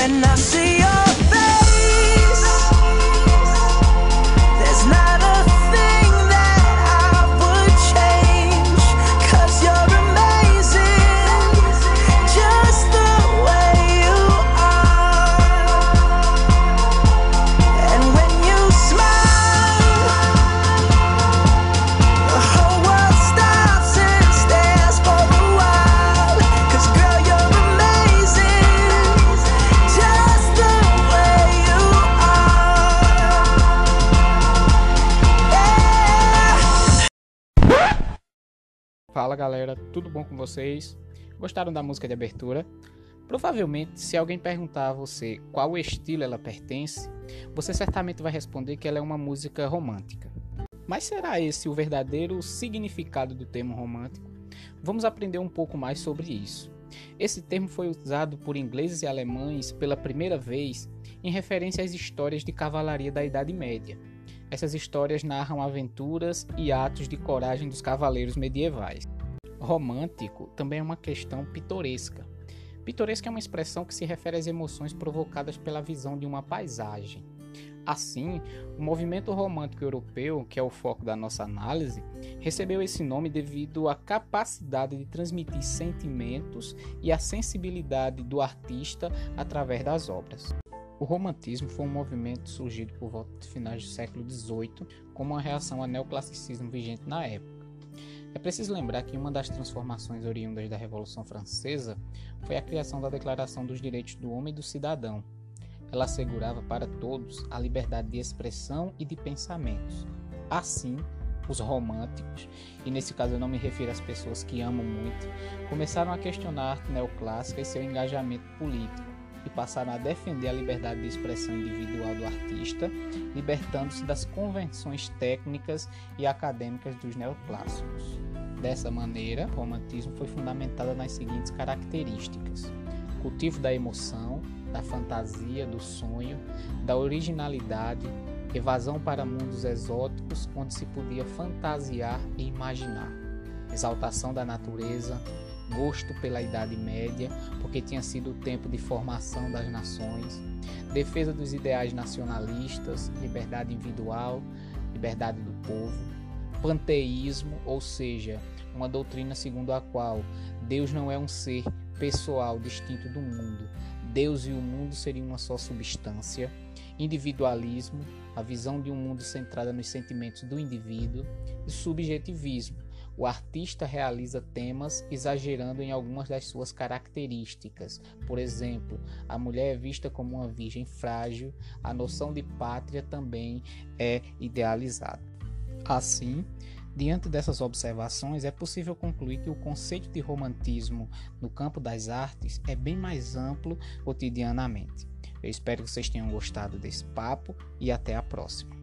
when I see Fala galera, tudo bom com vocês? Gostaram da música de abertura? Provavelmente, se alguém perguntar a você qual estilo ela pertence, você certamente vai responder que ela é uma música romântica. Mas será esse o verdadeiro significado do termo romântico? Vamos aprender um pouco mais sobre isso. Esse termo foi usado por ingleses e alemães pela primeira vez em referência às histórias de cavalaria da Idade Média. Essas histórias narram aventuras e atos de coragem dos cavaleiros medievais. Romântico também é uma questão pitoresca. Pitoresca é uma expressão que se refere às emoções provocadas pela visão de uma paisagem. Assim, o movimento romântico europeu, que é o foco da nossa análise, recebeu esse nome devido à capacidade de transmitir sentimentos e a sensibilidade do artista através das obras. O romantismo foi um movimento surgido por volta de finais do século XVIII como uma reação ao neoclassicismo vigente na época. É preciso lembrar que uma das transformações oriundas da Revolução Francesa foi a criação da Declaração dos Direitos do Homem e do Cidadão. Ela assegurava para todos a liberdade de expressão e de pensamentos. Assim, os românticos, e nesse caso eu não me refiro às pessoas que amam muito, começaram a questionar a arte neoclássica e seu engajamento político e passaram a defender a liberdade de expressão individual do artista, libertando-se das convenções técnicas e acadêmicas dos neoclássicos. Dessa maneira, o romantismo foi fundamentado nas seguintes características: cultivo da emoção, da fantasia, do sonho, da originalidade, evasão para mundos exóticos onde se podia fantasiar e imaginar, exaltação da natureza, gosto pela Idade Média, porque tinha sido o tempo de formação das nações, defesa dos ideais nacionalistas, liberdade individual, liberdade do povo, panteísmo, ou seja, uma doutrina segundo a qual Deus não é um ser pessoal distinto do mundo, Deus e o mundo seriam uma só substância, individualismo, a visão de um mundo centrada nos sentimentos do indivíduo, e subjetivismo, o artista realiza temas exagerando em algumas das suas características. Por exemplo, a mulher é vista como uma virgem frágil, a noção de pátria também é idealizada. Assim, diante dessas observações, é possível concluir que o conceito de romantismo no campo das artes é bem mais amplo cotidianamente. Eu espero que vocês tenham gostado desse papo e até a próxima.